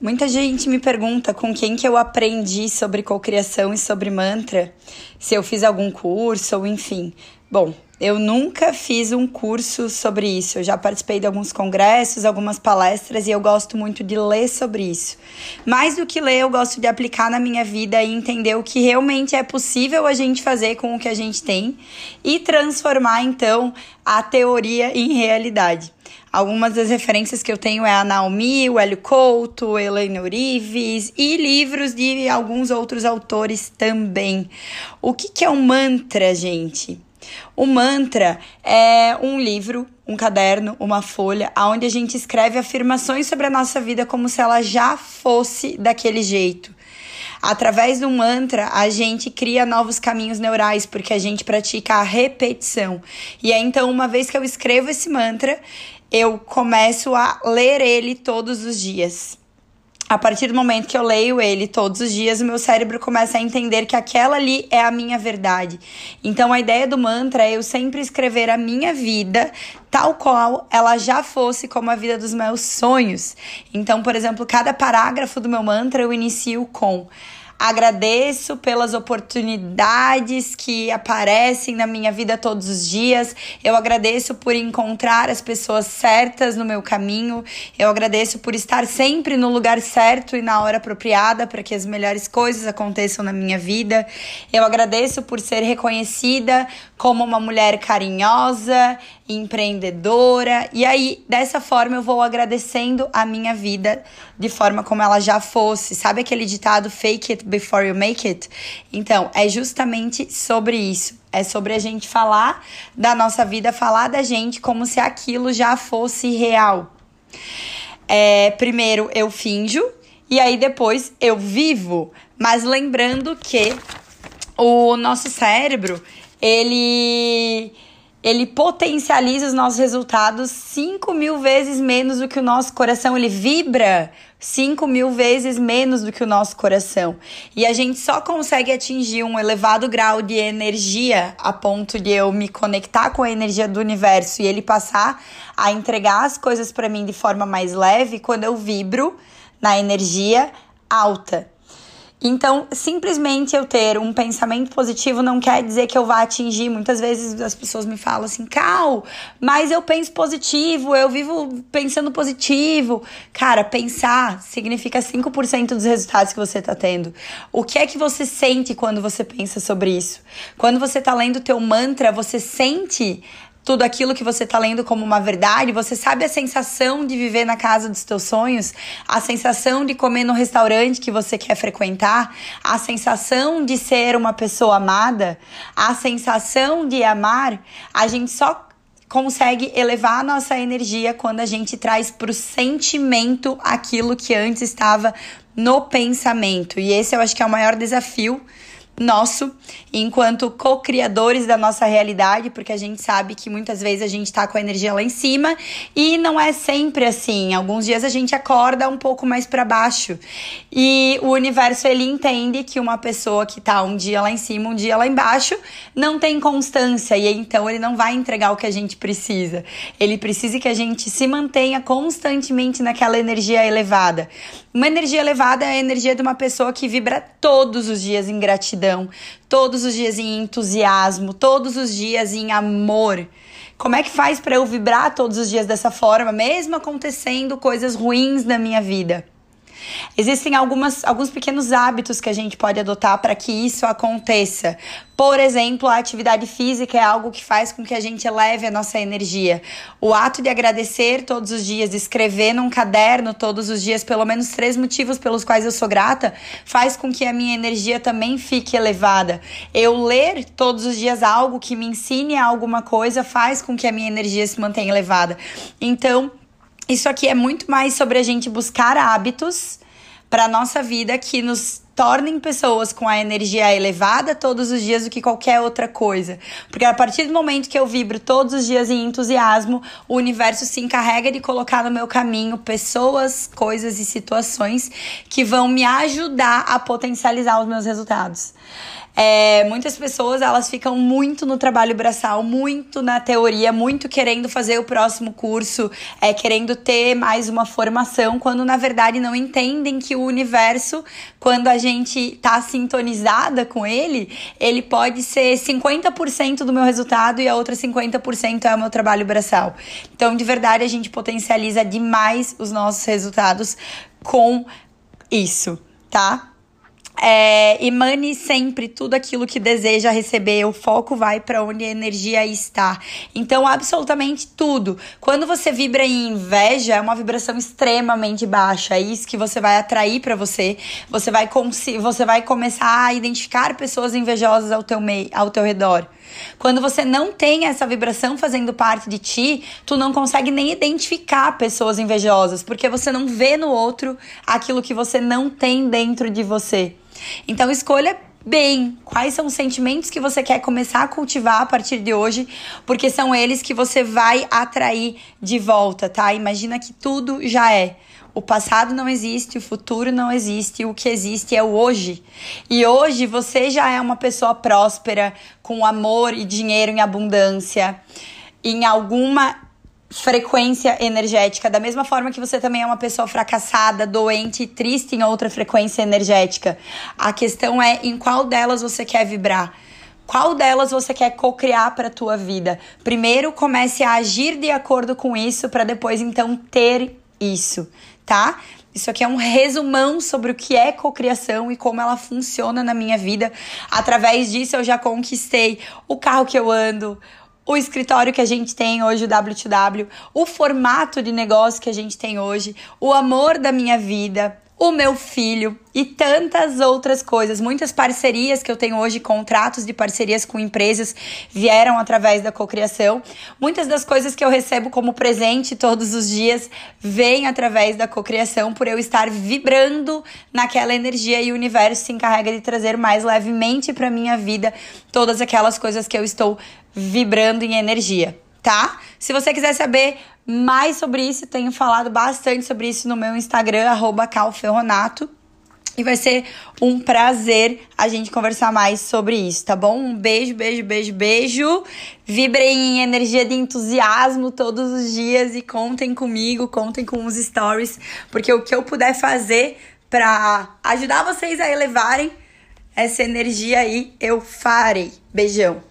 Muita gente me pergunta com quem que eu aprendi sobre cocriação e sobre mantra, se eu fiz algum curso ou enfim. Bom, eu nunca fiz um curso sobre isso. Eu já participei de alguns congressos, algumas palestras e eu gosto muito de ler sobre isso. Mais do que ler, eu gosto de aplicar na minha vida e entender o que realmente é possível a gente fazer com o que a gente tem e transformar então a teoria em realidade. Algumas das referências que eu tenho é a Naomi, o Hélio Couto, Elaine Orives e livros de alguns outros autores também. O que, que é um mantra, gente? O mantra é um livro, um caderno, uma folha, onde a gente escreve afirmações sobre a nossa vida como se ela já fosse daquele jeito. Através do mantra, a gente cria novos caminhos neurais, porque a gente pratica a repetição. E aí, então, uma vez que eu escrevo esse mantra, eu começo a ler ele todos os dias. A partir do momento que eu leio ele todos os dias, o meu cérebro começa a entender que aquela ali é a minha verdade. Então a ideia do mantra é eu sempre escrever a minha vida tal qual ela já fosse como a vida dos meus sonhos. Então, por exemplo, cada parágrafo do meu mantra eu inicio com Agradeço pelas oportunidades que aparecem na minha vida todos os dias. Eu agradeço por encontrar as pessoas certas no meu caminho. Eu agradeço por estar sempre no lugar certo e na hora apropriada para que as melhores coisas aconteçam na minha vida. Eu agradeço por ser reconhecida como uma mulher carinhosa, empreendedora. E aí, dessa forma, eu vou agradecendo a minha vida de forma como ela já fosse. Sabe aquele ditado fake it before you make it? Então, é justamente sobre isso. É sobre a gente falar da nossa vida, falar da gente como se aquilo já fosse real. É, primeiro eu finjo e aí depois eu vivo, mas lembrando que o nosso cérebro ele ele potencializa os nossos resultados 5 mil vezes menos do que o nosso coração. Ele vibra 5 mil vezes menos do que o nosso coração. E a gente só consegue atingir um elevado grau de energia a ponto de eu me conectar com a energia do universo e ele passar a entregar as coisas para mim de forma mais leve quando eu vibro na energia alta. Então, simplesmente eu ter um pensamento positivo não quer dizer que eu vá atingir. Muitas vezes as pessoas me falam assim, Cal, mas eu penso positivo, eu vivo pensando positivo. Cara, pensar significa 5% dos resultados que você tá tendo. O que é que você sente quando você pensa sobre isso? Quando você tá lendo o teu mantra, você sente tudo aquilo que você está lendo como uma verdade, você sabe a sensação de viver na casa dos teus sonhos, a sensação de comer no restaurante que você quer frequentar, a sensação de ser uma pessoa amada, a sensação de amar, a gente só consegue elevar a nossa energia quando a gente traz para o sentimento aquilo que antes estava no pensamento. E esse eu acho que é o maior desafio nosso enquanto co-criadores da nossa realidade, porque a gente sabe que muitas vezes a gente tá com a energia lá em cima e não é sempre assim. Alguns dias a gente acorda um pouco mais para baixo. E o universo ele entende que uma pessoa que tá um dia lá em cima, um dia lá embaixo, não tem constância e então ele não vai entregar o que a gente precisa. Ele precisa que a gente se mantenha constantemente naquela energia elevada. Uma energia elevada é a energia de uma pessoa que vibra todos os dias em gratidão, todos os dias em entusiasmo, todos os dias em amor. Como é que faz para eu vibrar todos os dias dessa forma, mesmo acontecendo coisas ruins na minha vida? Existem algumas, alguns pequenos hábitos que a gente pode adotar para que isso aconteça. Por exemplo, a atividade física é algo que faz com que a gente eleve a nossa energia. O ato de agradecer todos os dias, escrever num caderno todos os dias pelo menos três motivos pelos quais eu sou grata, faz com que a minha energia também fique elevada. Eu ler todos os dias algo que me ensine alguma coisa faz com que a minha energia se mantenha elevada. Então, isso aqui é muito mais sobre a gente buscar hábitos para nossa vida que nos tornem pessoas com a energia elevada todos os dias do que qualquer outra coisa. Porque a partir do momento que eu vibro todos os dias em entusiasmo, o universo se encarrega de colocar no meu caminho pessoas, coisas e situações que vão me ajudar a potencializar os meus resultados. É, muitas pessoas elas ficam muito no trabalho braçal, muito na teoria, muito querendo fazer o próximo curso, é, querendo ter mais uma formação, quando na verdade não entendem que o universo, quando a gente tá sintonizada com ele, ele pode ser 50% do meu resultado e a outra 50% é o meu trabalho braçal. Então, de verdade, a gente potencializa demais os nossos resultados com isso, tá? É, emane sempre tudo aquilo que deseja receber, o foco vai para onde a energia está. Então, absolutamente tudo. Quando você vibra em inveja, é uma vibração extremamente baixa. É isso que você vai atrair para você. Você vai, você vai começar a identificar pessoas invejosas ao teu, ao teu redor. Quando você não tem essa vibração fazendo parte de ti, tu não consegue nem identificar pessoas invejosas, porque você não vê no outro aquilo que você não tem dentro de você. Então escolha bem quais são os sentimentos que você quer começar a cultivar a partir de hoje, porque são eles que você vai atrair de volta, tá? Imagina que tudo já é. O passado não existe, o futuro não existe, o que existe é o hoje. E hoje você já é uma pessoa próspera, com amor e dinheiro em abundância, em alguma frequência energética, da mesma forma que você também é uma pessoa fracassada, doente, triste em outra frequência energética. A questão é em qual delas você quer vibrar. Qual delas você quer co-criar para a tua vida? Primeiro comece a agir de acordo com isso para depois então ter isso, tá? Isso aqui é um resumão sobre o que é cocriação e como ela funciona na minha vida. Através disso eu já conquistei o carro que eu ando, o escritório que a gente tem hoje, o W2W, o formato de negócio que a gente tem hoje, o amor da minha vida, o meu filho e tantas outras coisas. Muitas parcerias que eu tenho hoje, contratos de parcerias com empresas, vieram através da cocriação. Muitas das coisas que eu recebo como presente todos os dias vêm através da cocriação, por eu estar vibrando naquela energia e o universo se encarrega de trazer mais levemente para minha vida todas aquelas coisas que eu estou vibrando em energia tá? Se você quiser saber mais sobre isso, tenho falado bastante sobre isso no meu Instagram, calferronato. E vai ser um prazer a gente conversar mais sobre isso, tá bom? Um beijo, beijo, beijo, beijo. Vibrem em energia de entusiasmo todos os dias e contem comigo, contem com os stories, porque o que eu puder fazer para ajudar vocês a elevarem essa energia aí, eu farei. Beijão.